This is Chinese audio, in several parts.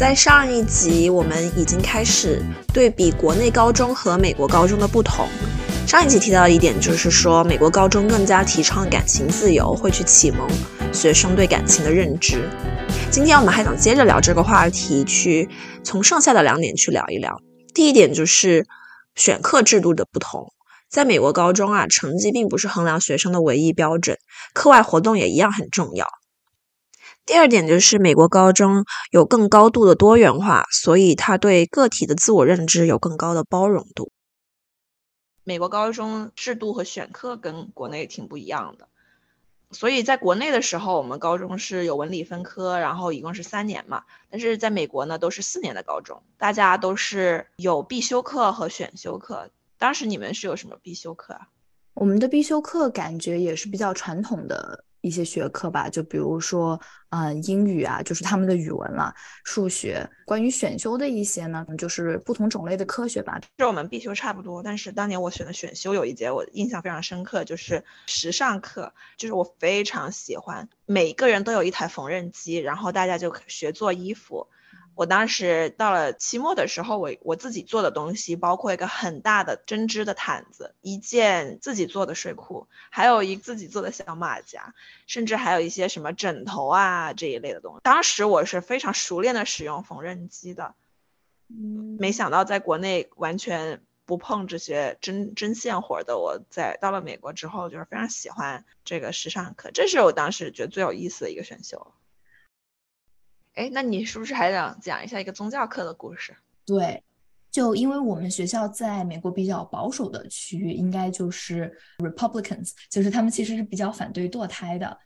在上一集，我们已经开始对比国内高中和美国高中的不同。上一集提到一点，就是说美国高中更加提倡感情自由，会去启蒙学生对感情的认知。今天我们还想接着聊这个话题，去从剩下的两点去聊一聊。第一点就是选课制度的不同。在美国高中啊，成绩并不是衡量学生的唯一标准，课外活动也一样很重要。第二点就是美国高中有更高度的多元化，所以他对个体的自我认知有更高的包容度。美国高中制度和选课跟国内挺不一样的，所以在国内的时候，我们高中是有文理分科，然后一共是三年嘛。但是在美国呢，都是四年的高中，大家都是有必修课和选修课。当时你们是有什么必修课啊？我们的必修课感觉也是比较传统的。一些学科吧，就比如说，嗯，英语啊，就是他们的语文了；数学，关于选修的一些呢，就是不同种类的科学吧。是我们必修差不多，但是当年我选的选修有一节我印象非常深刻，就是时尚课，就是我非常喜欢，每个人都有一台缝纫机，然后大家就学做衣服。我当时到了期末的时候，我我自己做的东西包括一个很大的针织的毯子，一件自己做的睡裤，还有一自己做的小马甲，甚至还有一些什么枕头啊这一类的东西。当时我是非常熟练的使用缝纫机的，嗯，没想到在国内完全不碰这些针针线活的，我在到了美国之后就是非常喜欢这个时尚课，这是我当时觉得最有意思的一个选修。哎，那你是不是还想讲一下一个宗教课的故事？对，就因为我们学校在美国比较保守的区域，应该就是 Republicans，就是他们其实是比较反对堕胎的，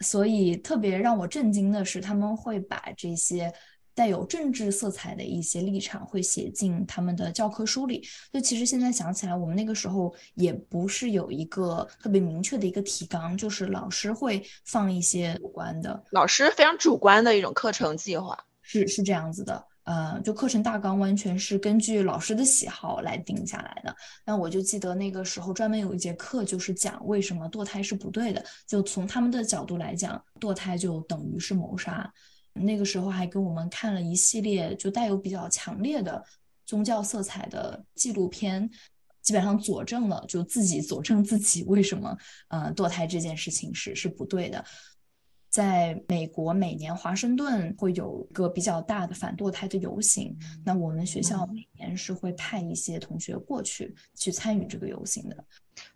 所以特别让我震惊的是，他们会把这些。带有政治色彩的一些立场会写进他们的教科书里。就其实现在想起来，我们那个时候也不是有一个特别明确的一个提纲，就是老师会放一些主观的，老师非常主观的一种课程计划，是是这样子的。呃，就课程大纲完全是根据老师的喜好来定下来的。那我就记得那个时候专门有一节课就是讲为什么堕胎是不对的，就从他们的角度来讲，堕胎就等于是谋杀。那个时候还给我们看了一系列就带有比较强烈的宗教色彩的纪录片，基本上佐证了就自己佐证自己为什么呃堕胎这件事情是是不对的。在美国，每年华盛顿会有个比较大的反堕胎的游行，那我们学校每年是会派一些同学过去去参与这个游行的。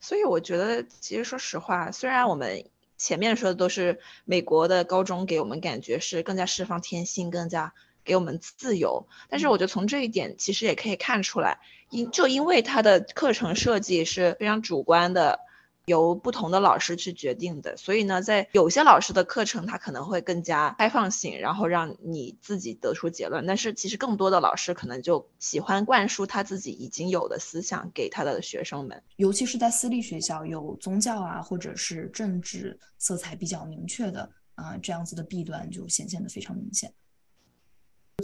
所以我觉得，其实说实话，虽然我们。前面说的都是美国的高中给我们感觉是更加释放天性，更加给我们自由。但是我觉得从这一点其实也可以看出来，因就因为它的课程设计是非常主观的。由不同的老师去决定的，所以呢，在有些老师的课程，他可能会更加开放性，然后让你自己得出结论。但是其实更多的老师可能就喜欢灌输他自己已经有的思想给他的学生们，尤其是在私立学校，有宗教啊或者是政治色彩比较明确的啊，这样子的弊端就显现的非常明显。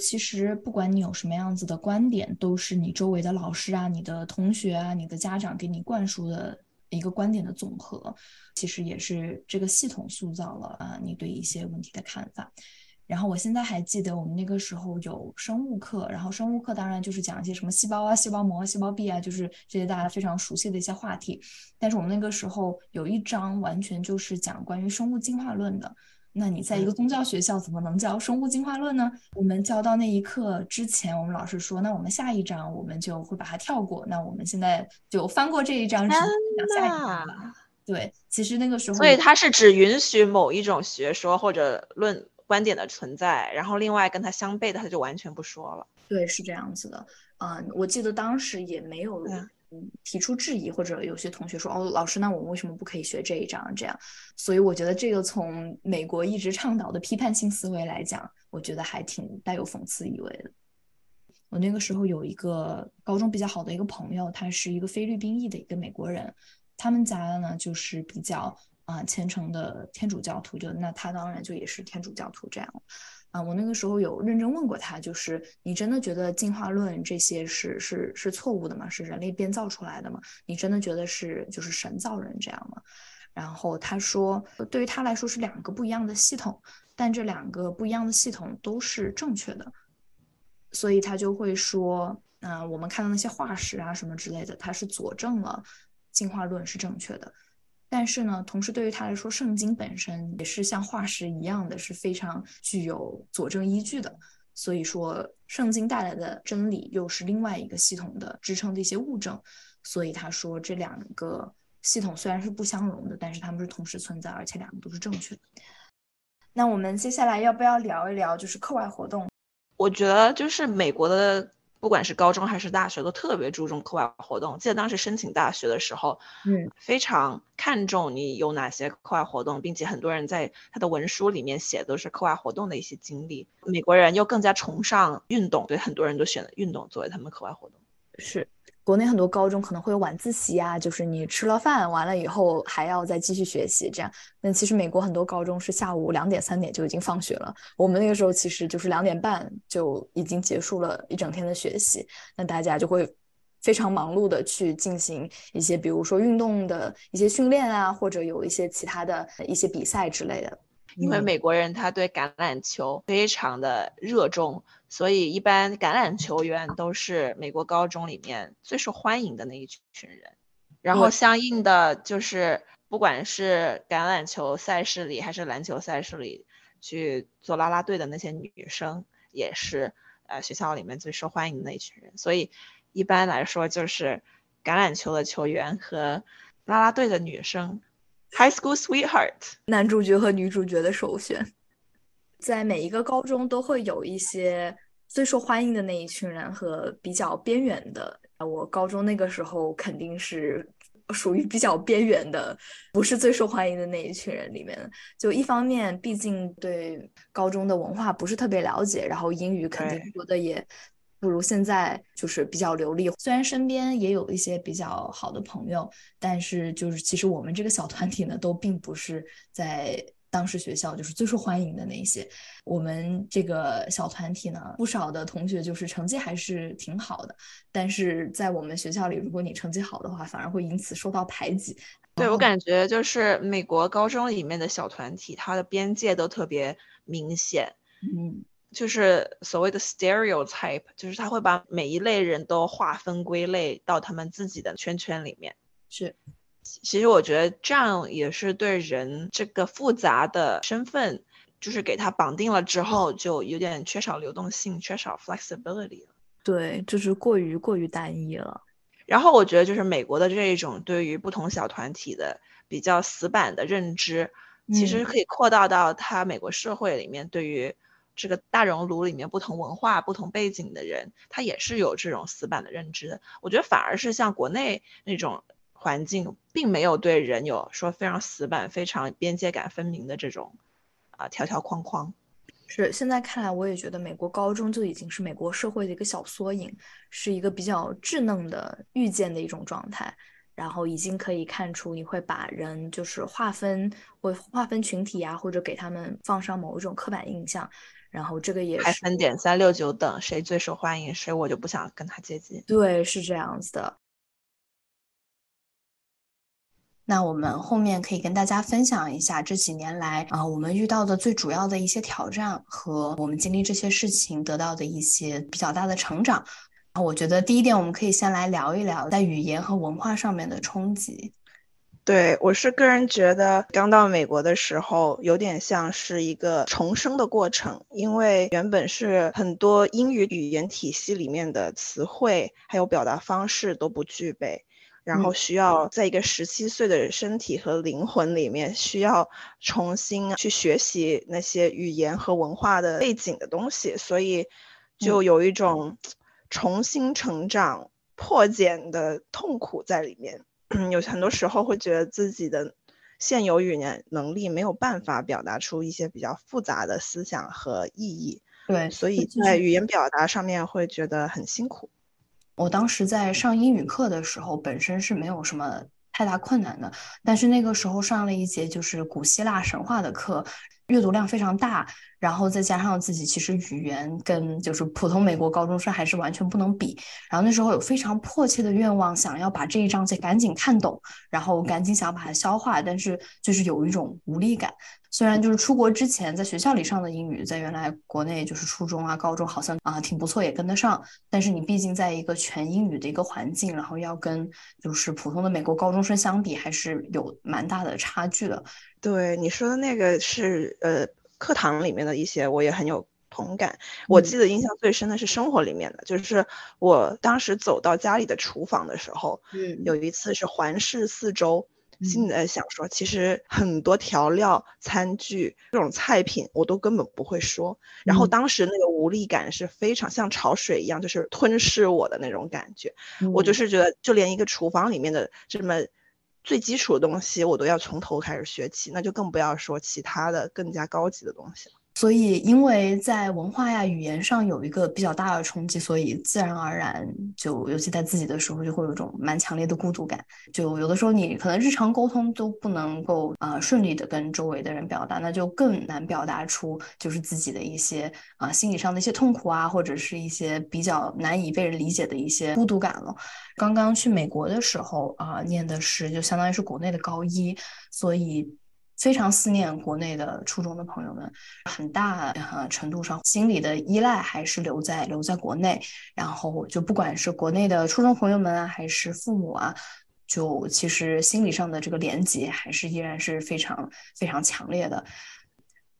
其实不管你有什么样子的观点，都是你周围的老师啊、你的同学啊、你的家长给你灌输的。一个观点的总和，其实也是这个系统塑造了啊你对一些问题的看法。然后我现在还记得我们那个时候有生物课，然后生物课当然就是讲一些什么细胞啊、细胞膜、细胞壁啊，就是这些大家非常熟悉的一些话题。但是我们那个时候有一章完全就是讲关于生物进化论的。那你在一个宗教学校怎么能教生物进化论呢？我们教到那一课之前，我们老师说，那我们下一章我们就会把它跳过。那我们现在就翻过这一章，讲下一章了。对，其实那个时候，所以它是只允许某一种学说或者论观点的存在，然后另外跟它相悖的，它就完全不说了。对，是这样子的。嗯，我记得当时也没有。提出质疑，或者有些同学说：“哦，老师，那我们为什么不可以学这一章？”这样，所以我觉得这个从美国一直倡导的批判性思维来讲，我觉得还挺带有讽刺意味的。我那个时候有一个高中比较好的一个朋友，他是一个菲律宾裔的一个美国人，他们家呢就是比较啊虔诚的天主教徒，就那他当然就也是天主教徒这样。啊，我那个时候有认真问过他，就是你真的觉得进化论这些是是是错误的吗？是人类编造出来的吗？你真的觉得是就是神造人这样吗？然后他说，对于他来说是两个不一样的系统，但这两个不一样的系统都是正确的。所以他就会说，嗯，我们看到那些化石啊什么之类的，它是佐证了进化论是正确的。但是呢，同时对于他来说，圣经本身也是像化石一样的，是非常具有佐证依据的。所以说，圣经带来的真理又是另外一个系统的支撑的一些物证。所以他说，这两个系统虽然是不相容的，但是他们是同时存在，而且两个都是正确的。那我们接下来要不要聊一聊就是课外活动？我觉得就是美国的。不管是高中还是大学，都特别注重课外活动。记得当时申请大学的时候，嗯，非常看重你有哪些课外活动，并且很多人在他的文书里面写都是课外活动的一些经历。美国人又更加崇尚运动，对很多人都选了运动作为他们课外活动。是。国内很多高中可能会有晚自习啊，就是你吃了饭完了以后还要再继续学习这样。那其实美国很多高中是下午两点三点就已经放学了，我们那个时候其实就是两点半就已经结束了一整天的学习。那大家就会非常忙碌的去进行一些，比如说运动的一些训练啊，或者有一些其他的一些比赛之类的。因为美国人他对橄榄球非常的热衷。所以，一般橄榄球员都是美国高中里面最受欢迎的那一群人。然后，相应的就是，不管是橄榄球赛事里还是篮球赛事里，去做啦啦队的那些女生，也是呃学校里面最受欢迎的那一群人。所以，一般来说，就是橄榄球的球员和啦啦队的女生，High School Sweetheart，男主角和女主角的首选。在每一个高中都会有一些最受欢迎的那一群人和比较边缘的。我高中那个时候肯定是属于比较边缘的，不是最受欢迎的那一群人里面。就一方面，毕竟对高中的文化不是特别了解，然后英语肯定说的也不如现在就是比较流利。虽然身边也有一些比较好的朋友，但是就是其实我们这个小团体呢，都并不是在。当时学校就是最受欢迎的那些，我们这个小团体呢，不少的同学就是成绩还是挺好的，但是在我们学校里，如果你成绩好的话，反而会因此受到排挤。对我感觉就是美国高中里面的小团体，它的边界都特别明显，嗯，就是所谓的 stereotype，就是他会把每一类人都划分归类到他们自己的圈圈里面，是。其实我觉得这样也是对人这个复杂的身份，就是给他绑定了之后，就有点缺少流动性，缺少 flexibility 了。对，就是过于过于单一了。然后我觉得就是美国的这一种对于不同小团体的比较死板的认知，其实可以扩大到他美国社会里面对于这个大熔炉里面不同文化、不同背景的人，他也是有这种死板的认知的。我觉得反而是像国内那种。环境并没有对人有说非常死板、非常边界感分明的这种啊条条框框。是现在看来，我也觉得美国高中就已经是美国社会的一个小缩影，是一个比较稚嫩的预见的一种状态。然后已经可以看出，你会把人就是划分会划分群体啊，或者给他们放上某一种刻板印象。然后这个也还分点三六九等，谁最受欢迎，谁我就不想跟他接近。对，是这样子的。那我们后面可以跟大家分享一下这几年来啊，我们遇到的最主要的一些挑战和我们经历这些事情得到的一些比较大的成长。我觉得第一点，我们可以先来聊一聊在语言和文化上面的冲击。对我是个人觉得，刚到美国的时候有点像是一个重生的过程，因为原本是很多英语语言体系里面的词汇还有表达方式都不具备。然后需要在一个十七岁的身体和灵魂里面，需要重新去学习那些语言和文化的背景的东西，所以就有一种重新成长、破茧的痛苦在里面。有很多时候会觉得自己的现有语言能力没有办法表达出一些比较复杂的思想和意义。对，所以在语言表达上面会觉得很辛苦。我当时在上英语课的时候，本身是没有什么太大困难的。但是那个时候上了一节就是古希腊神话的课，阅读量非常大，然后再加上自己其实语言跟就是普通美国高中生还是完全不能比，然后那时候有非常迫切的愿望，想要把这一章节赶紧看懂，然后赶紧想要把它消化，但是就是有一种无力感。虽然就是出国之前在学校里上的英语，在原来国内就是初中啊、高中好像啊挺不错，也跟得上，但是你毕竟在一个全英语的一个环境，然后要跟就是普通的美国高中生相比，还是有蛮大的差距的。对你说的那个是呃课堂里面的一些，我也很有同感。我记得印象最深的是生活里面的，就是我当时走到家里的厨房的时候，嗯，有一次是环视四周，心里在想说，其实很多调料、餐具这种菜品我都根本不会说。然后当时那个无力感是非常像潮水一样，就是吞噬我的那种感觉。我就是觉得，就连一个厨房里面的这么。最基础的东西我都要从头开始学起，那就更不要说其他的更加高级的东西了。所以，因为在文化呀、语言上有一个比较大的冲击，所以自然而然就，尤其在自己的时候，就会有一种蛮强烈的孤独感。就有的时候，你可能日常沟通都不能够啊顺利的跟周围的人表达，那就更难表达出就是自己的一些啊心理上的一些痛苦啊，或者是一些比较难以被人理解的一些孤独感了。刚刚去美国的时候啊，念的是就相当于是国内的高一，所以。非常思念国内的初中的朋友们，很大程度上心理的依赖还是留在留在国内。然后就不管是国内的初中朋友们啊，还是父母啊，就其实心理上的这个连接还是依然是非常非常强烈的。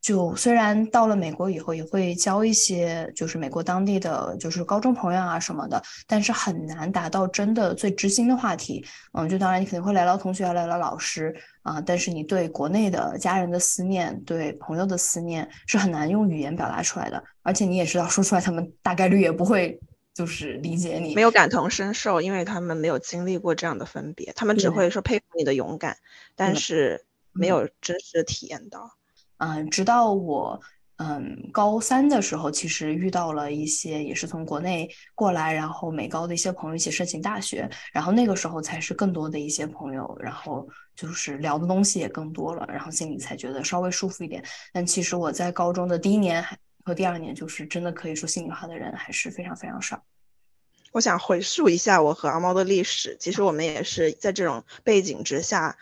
就虽然到了美国以后也会交一些就是美国当地的就是高中朋友啊什么的，但是很难达到真的最知心的话题。嗯，就当然你肯定会聊聊同学，聊聊老师啊，但是你对国内的家人的思念，对朋友的思念是很难用语言表达出来的。而且你也知道，说出来他们大概率也不会就是理解你，没有感同身受，因为他们没有经历过这样的分别，他们只会说佩服你的勇敢，但是没有真实的体验到。嗯，嗯直到我嗯高三的时候，其实遇到了一些也是从国内过来，然后美高的一些朋友一起申请大学，然后那个时候才是更多的一些朋友，然后就是聊的东西也更多了，然后心里才觉得稍微舒服一点。但其实我在高中的第一年和第二年，就是真的可以说心里话的人还是非常非常少。我想回溯一下我和阿猫的历史，其实我们也是在这种背景之下。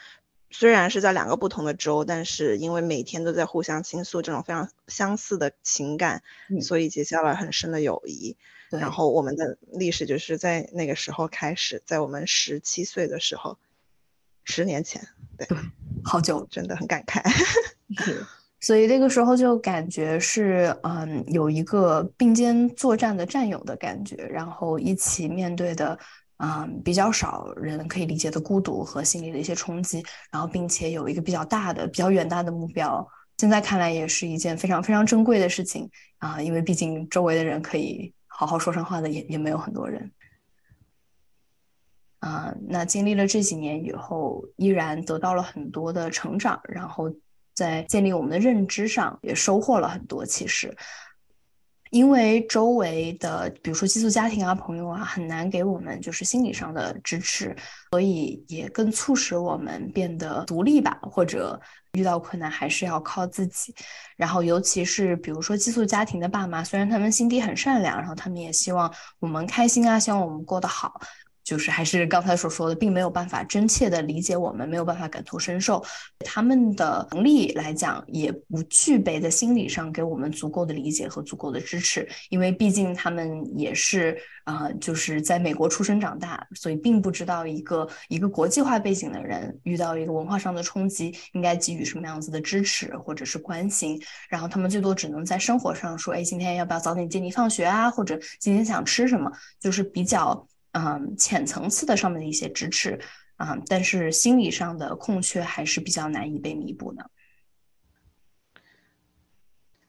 虽然是在两个不同的州，但是因为每天都在互相倾诉这种非常相似的情感，所以结下了很深的友谊。然后我们的历史就是在那个时候开始，在我们十七岁的时候，十年前，对，好久，真的很感慨。所以那个时候就感觉是，嗯，有一个并肩作战的战友的感觉，然后一起面对的。嗯，比较少人可以理解的孤独和心理的一些冲击，然后并且有一个比较大的、比较远大的目标，现在看来也是一件非常非常珍贵的事情啊，因为毕竟周围的人可以好好说上话的也也没有很多人。啊，那经历了这几年以后，依然得到了很多的成长，然后在建立我们的认知上也收获了很多，其实。因为周围的，比如说寄宿家庭啊、朋友啊，很难给我们就是心理上的支持，所以也更促使我们变得独立吧，或者遇到困难还是要靠自己。然后，尤其是比如说寄宿家庭的爸妈，虽然他们心地很善良，然后他们也希望我们开心啊，希望我们过得好。就是还是刚才所说的，并没有办法真切的理解我们，没有办法感同身受，他们的能力来讲，也不具备在心理上给我们足够的理解和足够的支持，因为毕竟他们也是啊，就是在美国出生长大，所以并不知道一个一个国际化背景的人遇到一个文化上的冲击，应该给予什么样子的支持或者是关心，然后他们最多只能在生活上说，哎，今天要不要早点接你放学啊，或者今天想吃什么，就是比较。嗯，浅层次的上面的一些支持，嗯，但是心理上的空缺还是比较难以被弥补的。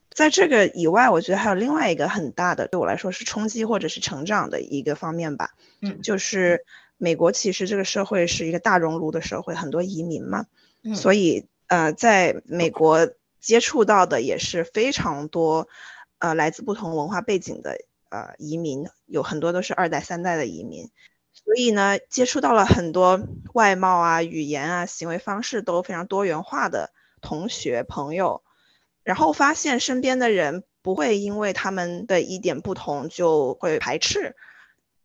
在这个以外，我觉得还有另外一个很大的对我来说是冲击或者是成长的一个方面吧。嗯，就是美国其实这个社会是一个大熔炉的社会，很多移民嘛，所以呃，在美国接触到的也是非常多，呃，来自不同文化背景的。呃，移民有很多都是二代、三代的移民，所以呢，接触到了很多外貌啊、语言啊、行为方式都非常多元化的同学朋友。然后发现身边的人不会因为他们的一点不同就会排斥，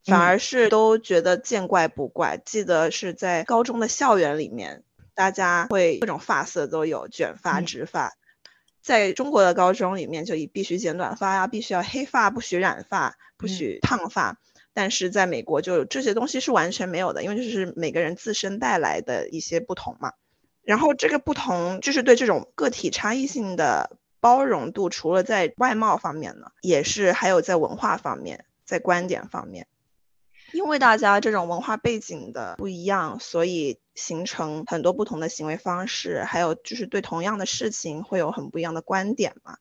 反而是都觉得见怪不怪。记得是在高中的校园里面，大家会各种发色都有，卷发、直发。在中国的高中里面，就以必须剪短发呀，必须要黑发，不许染发，不许烫发。但是在美国，就这些东西是完全没有的，因为这是每个人自身带来的一些不同嘛。然后这个不同，就是对这种个体差异性的包容度，除了在外貌方面呢，也是还有在文化方面，在观点方面。因为大家这种文化背景的不一样，所以形成很多不同的行为方式，还有就是对同样的事情会有很不一样的观点嘛。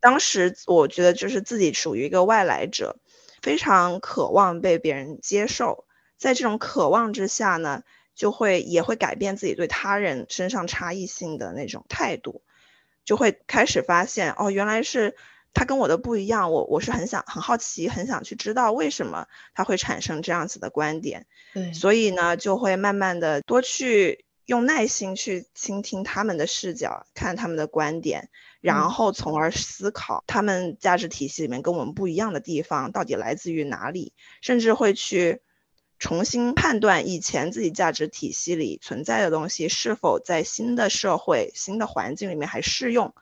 当时我觉得就是自己属于一个外来者，非常渴望被别人接受，在这种渴望之下呢，就会也会改变自己对他人身上差异性的那种态度，就会开始发现哦，原来是。他跟我的不一样，我我是很想很好奇，很想去知道为什么他会产生这样子的观点。对，所以呢，就会慢慢的多去用耐心去倾听他们的视角，看他们的观点，然后从而思考他们价值体系里面跟我们不一样的地方到底来自于哪里，甚至会去重新判断以前自己价值体系里存在的东西是否在新的社会、新的环境里面还适用，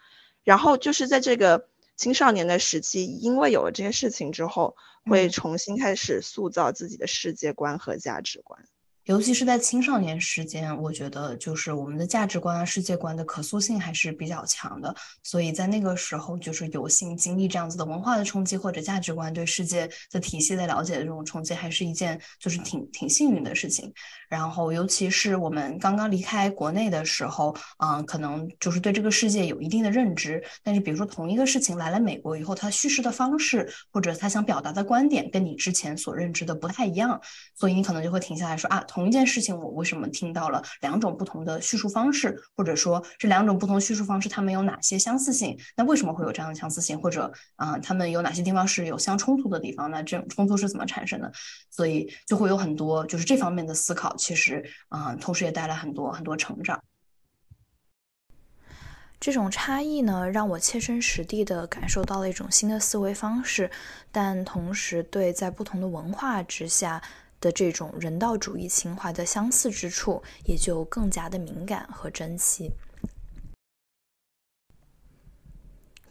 然后就是在这个。青少年的时期，因为有了这些事情之后，会重新开始塑造自己的世界观和价值观。尤其是在青少年时间，我觉得就是我们的价值观啊、世界观的可塑性还是比较强的，所以在那个时候，就是有幸经历这样子的文化的冲击或者价值观对世界的体系的了解的这种冲击，还是一件就是挺挺幸运的事情。然后，尤其是我们刚刚离开国内的时候，嗯，可能就是对这个世界有一定的认知，但是比如说同一个事情来了美国以后，它叙事的方式或者他想表达的观点跟你之前所认知的不太一样，所以你可能就会停下来说啊。同一件事情，我为什么听到了两种不同的叙述方式？或者说这两种不同叙述方式，它们有哪些相似性？那为什么会有这样的相似性？或者啊，他们有哪些地方是有相冲突的地方？那这种冲突是怎么产生的？所以就会有很多就是这方面的思考。其实啊，同时也带来很多很多成长。这种差异呢，让我切身实地的感受到了一种新的思维方式，但同时对在不同的文化之下。的这种人道主义情怀的相似之处，也就更加的敏感和珍惜。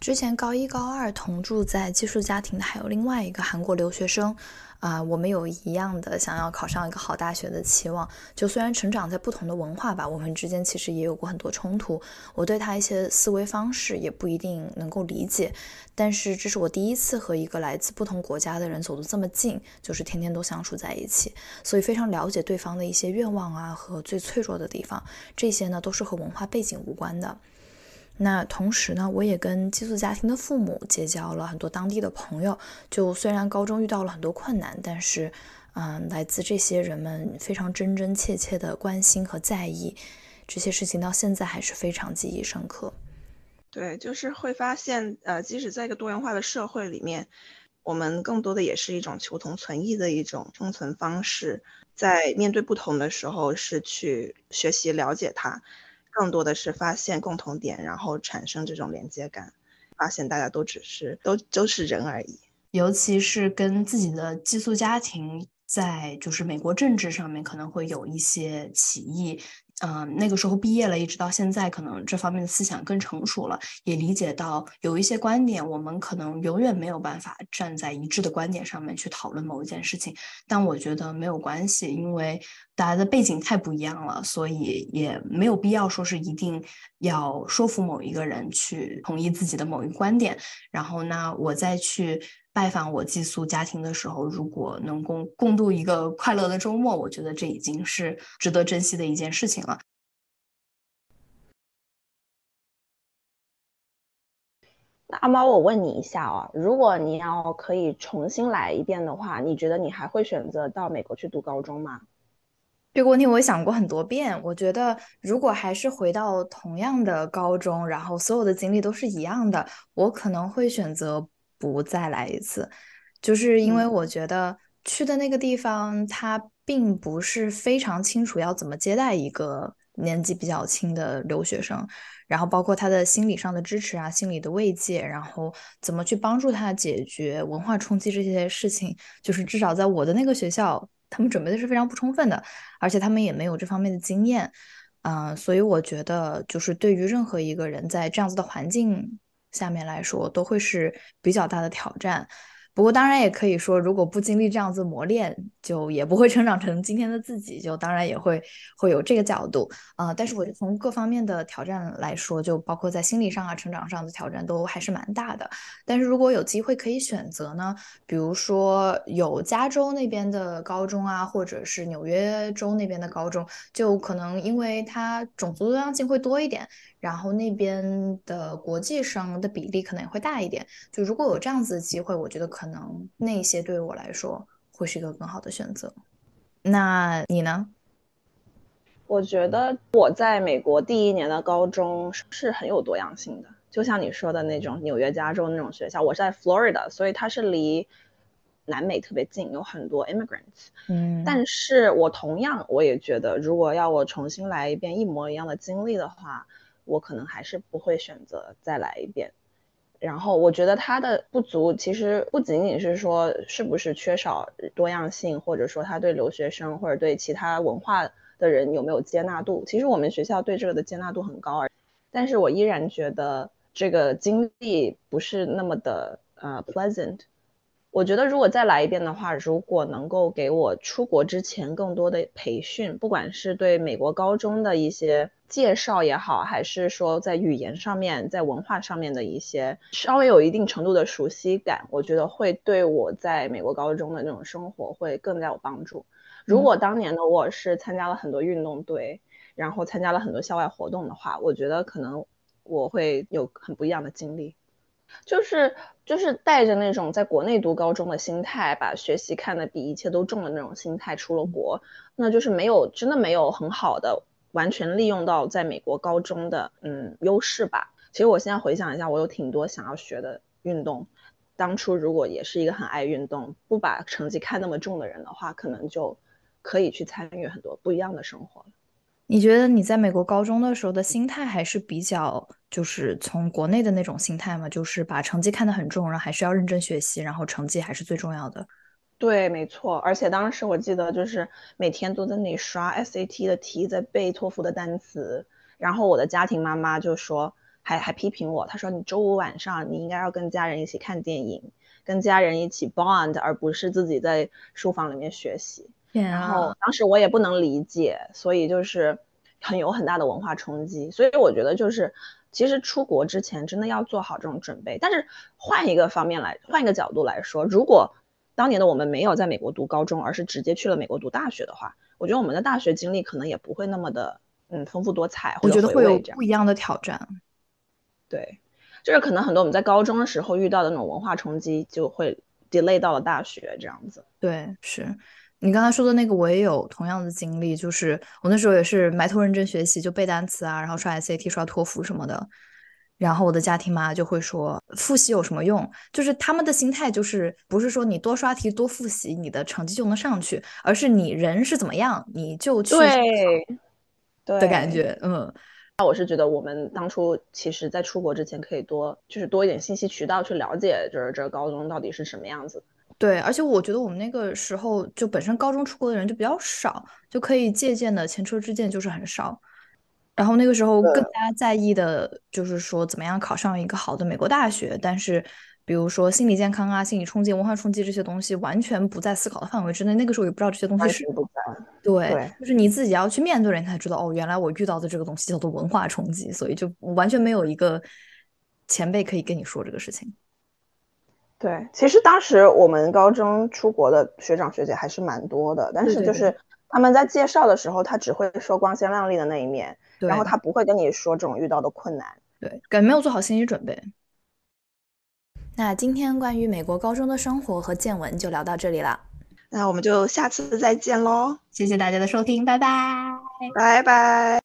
之前高一高二同住在寄宿家庭的还有另外一个韩国留学生。啊，我们有一样的想要考上一个好大学的期望。就虽然成长在不同的文化吧，我们之间其实也有过很多冲突。我对他一些思维方式也不一定能够理解，但是这是我第一次和一个来自不同国家的人走得这么近，就是天天都相处在一起，所以非常了解对方的一些愿望啊和最脆弱的地方。这些呢都是和文化背景无关的。那同时呢，我也跟寄宿家庭的父母结交了很多当地的朋友。就虽然高中遇到了很多困难，但是，嗯，来自这些人们非常真真切切的关心和在意，这些事情到现在还是非常记忆深刻。对，就是会发现，呃，即使在一个多元化的社会里面，我们更多的也是一种求同存异的一种生存方式，在面对不同的时候，是去学习了解它。更多的是发现共同点，然后产生这种连接感，发现大家都只是都都是人而已。尤其是跟自己的寄宿家庭在就是美国政治上面可能会有一些歧义。嗯，那个时候毕业了，一直到现在，可能这方面的思想更成熟了，也理解到有一些观点，我们可能永远没有办法站在一致的观点上面去讨论某一件事情。但我觉得没有关系，因为大家的背景太不一样了，所以也没有必要说是一定要说服某一个人去同意自己的某一观点。然后呢，我再去。拜访我寄宿家庭的时候，如果能共共度一个快乐的周末，我觉得这已经是值得珍惜的一件事情了。那阿猫，我问你一下哦，如果你要可以重新来一遍的话，你觉得你还会选择到美国去读高中吗？这个问题我想过很多遍。我觉得如果还是回到同样的高中，然后所有的经历都是一样的，我可能会选择。不再来一次，就是因为我觉得去的那个地方，它并不是非常清楚要怎么接待一个年纪比较轻的留学生，然后包括他的心理上的支持啊、心理的慰藉，然后怎么去帮助他解决文化冲击这些事情，就是至少在我的那个学校，他们准备的是非常不充分的，而且他们也没有这方面的经验，嗯，所以我觉得就是对于任何一个人在这样子的环境下面来说，都会是比较大的挑战。不过当然也可以说，如果不经历这样子磨练，就也不会成长成今天的自己。就当然也会会有这个角度啊。但是我从各方面的挑战来说，就包括在心理上啊、成长上的挑战都还是蛮大的。但是如果有机会可以选择呢，比如说有加州那边的高中啊，或者是纽约州那边的高中，就可能因为它种族多样性会多一点。然后那边的国际生的比例可能也会大一点。就如果有这样子的机会，我觉得可能那些对于我来说会是一个更好的选择。那你呢？我觉得我在美国第一年的高中是很有多样性的，就像你说的那种纽约、加州那种学校。我是在 Florida，所以它是离南美特别近，有很多 immigrants。嗯，但是我同样我也觉得，如果要我重新来一遍一模一样的经历的话。我可能还是不会选择再来一遍，然后我觉得它的不足其实不仅仅是说是不是缺少多样性，或者说他对留学生或者对其他文化的人有没有接纳度。其实我们学校对这个的接纳度很高，但是我依然觉得这个经历不是那么的呃 pleasant。我觉得如果再来一遍的话，如果能够给我出国之前更多的培训，不管是对美国高中的一些介绍也好，还是说在语言上面、在文化上面的一些稍微有一定程度的熟悉感，我觉得会对我在美国高中的那种生活会更加有帮助。如果当年的我是参加了很多运动队，然后参加了很多校外活动的话，我觉得可能我会有很不一样的经历。就是就是带着那种在国内读高中的心态，把学习看得比一切都重的那种心态出了国，那就是没有真的没有很好的完全利用到在美国高中的嗯优势吧。其实我现在回想一下，我有挺多想要学的运动，当初如果也是一个很爱运动、不把成绩看那么重的人的话，可能就可以去参与很多不一样的生活了。你觉得你在美国高中的时候的心态还是比较，就是从国内的那种心态嘛？就是把成绩看得很重，然后还是要认真学习，然后成绩还是最重要的。对，没错。而且当时我记得就是每天都在那里刷 SAT 的题，在背托福的单词。然后我的家庭妈妈就说，还还批评我，她说你周五晚上你应该要跟家人一起看电影，跟家人一起 bond，而不是自己在书房里面学习。然后当时我也不能理解，所以就是很有很大的文化冲击。所以我觉得就是，其实出国之前真的要做好这种准备。但是换一个方面来，换一个角度来说，如果当年的我们没有在美国读高中，而是直接去了美国读大学的话，我觉得我们的大学经历可能也不会那么的嗯丰富多彩。我觉得会有不一样的挑战。对，就是可能很多我们在高中的时候遇到的那种文化冲击，就会 delay 到了大学这样子。对，是。你刚才说的那个，我也有同样的经历，就是我那时候也是埋头认真学习，就背单词啊，然后刷 SAT、刷托福什么的。然后我的家庭妈就会说，复习有什么用？就是他们的心态就是不是说你多刷题、多复习，你的成绩就能上去，而是你人是怎么样，你就去对的感觉。嗯，那我是觉得我们当初其实在出国之前可以多就是多一点信息渠道去了解，就是这个高中到底是什么样子。对，而且我觉得我们那个时候就本身高中出国的人就比较少，就可以借鉴的前车之鉴就是很少。然后那个时候更加在意的就是说怎么样考上一个好的美国大学，但是比如说心理健康啊、心理冲击、文化冲击这些东西完全不在思考的范围之内。那个时候也不知道这些东西是不在。对，就是你自己要去面对，人才知道哦，原来我遇到的这个东西叫做文化冲击，所以就完全没有一个前辈可以跟你说这个事情。对，其实当时我们高中出国的学长学姐还是蛮多的，但是就是他们在介绍的时候，他只会说光鲜亮丽的那一面，然后他不会跟你说这种遇到的困难。对，感觉没有做好心理准备。那今天关于美国高中的生活和见闻就聊到这里了，那我们就下次再见喽！谢谢大家的收听，拜拜，拜拜。